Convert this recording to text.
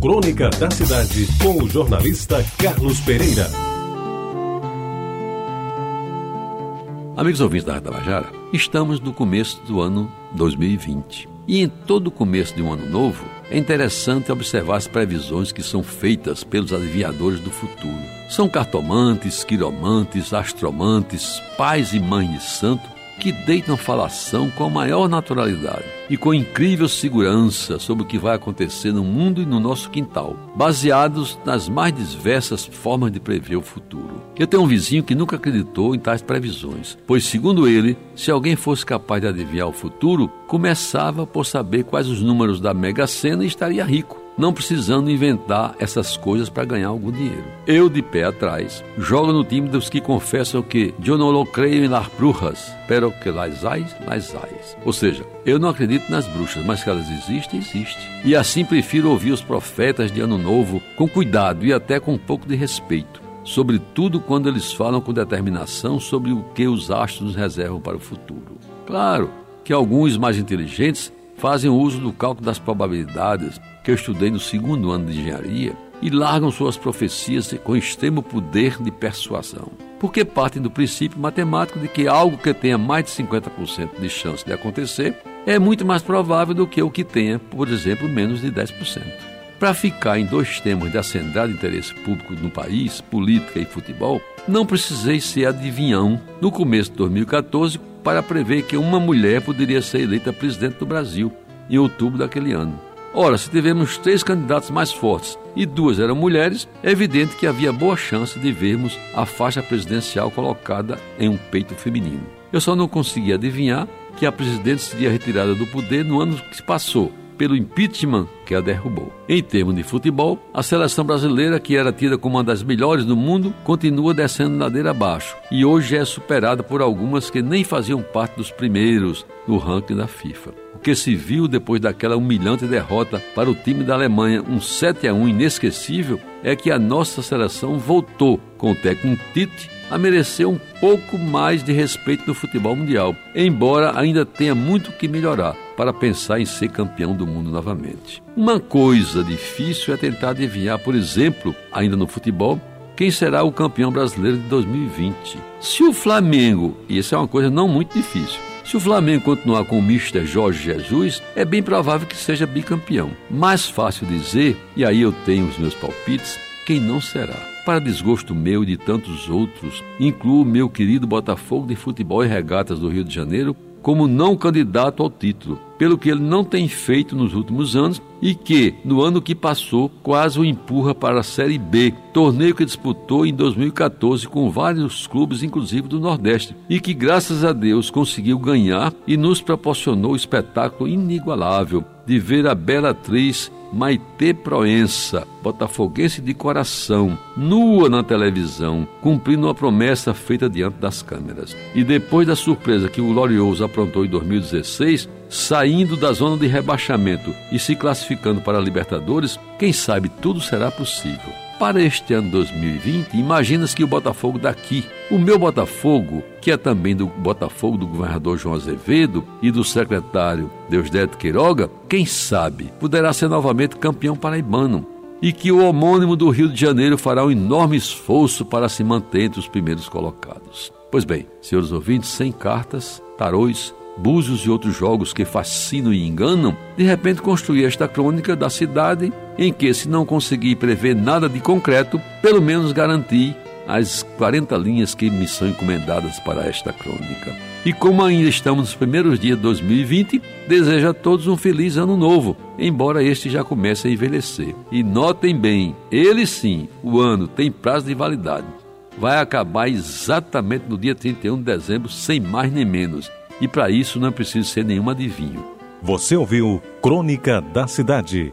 Crônica da Cidade, com o jornalista Carlos Pereira. Amigos ouvintes da Tabajara, estamos no começo do ano 2020. E em todo começo de um ano novo, é interessante observar as previsões que são feitas pelos adivinhadores do futuro. São cartomantes, quiromantes, astromantes, pais e mães de santo que deitam falação com a maior naturalidade e com incrível segurança sobre o que vai acontecer no mundo e no nosso quintal, baseados nas mais diversas formas de prever o futuro. Eu tenho um vizinho que nunca acreditou em tais previsões, pois, segundo ele, se alguém fosse capaz de adivinhar o futuro, começava por saber quais os números da Mega Sena e estaria rico não precisando inventar essas coisas para ganhar algum dinheiro. Eu, de pé atrás, jogo no time dos que confessam que eu não creio em las brujas, pero que las hay, las hay. Ou seja, eu não acredito nas bruxas, mas que elas existem, existem. E assim prefiro ouvir os profetas de Ano Novo com cuidado e até com um pouco de respeito sobretudo quando eles falam com determinação sobre o que os astros nos reservam para o futuro. Claro que alguns mais inteligentes fazem uso do cálculo das probabilidades que eu estudei no segundo ano de engenharia e largam suas profecias com extremo poder de persuasão. Porque partem do princípio matemático de que algo que tenha mais de 50% de chance de acontecer é muito mais provável do que o que tenha, por exemplo, menos de 10%. Para ficar em dois temas de acendrado interesse público no país, política e futebol, não precisei ser adivinhão no começo de 2014 para prever que uma mulher poderia ser eleita presidente do Brasil em outubro daquele ano. Ora, se tivemos três candidatos mais fortes e duas eram mulheres, é evidente que havia boa chance de vermos a faixa presidencial colocada em um peito feminino. Eu só não consegui adivinhar que a presidente seria retirada do poder no ano que se passou, pelo impeachment que a derrubou. Em termos de futebol, a seleção brasileira, que era tida como uma das melhores do mundo, continua descendo ladeira abaixo e hoje é superada por algumas que nem faziam parte dos primeiros no ranking da FIFA. O que se viu depois daquela humilhante derrota para o time da Alemanha, um 7 a 1 inesquecível, é que a nossa seleção voltou com o técnico Tite a merecer um pouco mais de respeito no futebol mundial, embora ainda tenha muito que melhorar para pensar em ser campeão do mundo novamente. Uma coisa difícil é tentar adivinhar, por exemplo, ainda no futebol, quem será o campeão brasileiro de 2020. Se o Flamengo, e isso é uma coisa não muito difícil, se o Flamengo continuar com o Mister Jorge Jesus, é bem provável que seja bicampeão. Mais fácil dizer, e aí eu tenho os meus palpites, quem não será. Para desgosto meu e de tantos outros, incluo o meu querido Botafogo de Futebol e Regatas do Rio de Janeiro como não candidato ao título, pelo que ele não tem feito nos últimos anos e que, no ano que passou, quase o empurra para a Série B, torneio que disputou em 2014 com vários clubes, inclusive do Nordeste, e que, graças a Deus, conseguiu ganhar e nos proporcionou o espetáculo inigualável de ver a bela atriz Maite Proença, botafoguense de coração, nua na televisão, cumprindo uma promessa feita diante das câmeras. E depois da surpresa que o Glorioso aprontou em 2016, saindo da zona de rebaixamento e se classificando para a Libertadores, quem sabe tudo será possível. Para este ano 2020, imaginas que o Botafogo daqui, o meu Botafogo, que é também do Botafogo do governador João Azevedo e do secretário Deusdete Queiroga, quem sabe poderá ser novamente campeão paraibano e que o homônimo do Rio de Janeiro fará um enorme esforço para se manter entre os primeiros colocados. Pois bem, senhores ouvintes, sem cartas, tarôs, búzios e outros jogos que fascinam e enganam, de repente construí esta crônica da cidade em que, se não conseguir prever nada de concreto, pelo menos garanti as 40 linhas que me são encomendadas para esta crônica. E como ainda estamos nos primeiros dias de 2020, desejo a todos um feliz ano novo, embora este já comece a envelhecer. E notem bem, ele sim, o ano tem prazo de validade. Vai acabar exatamente no dia 31 de dezembro, sem mais nem menos e para isso não é preciso ser nenhum adivinho. Você ouviu Crônica da Cidade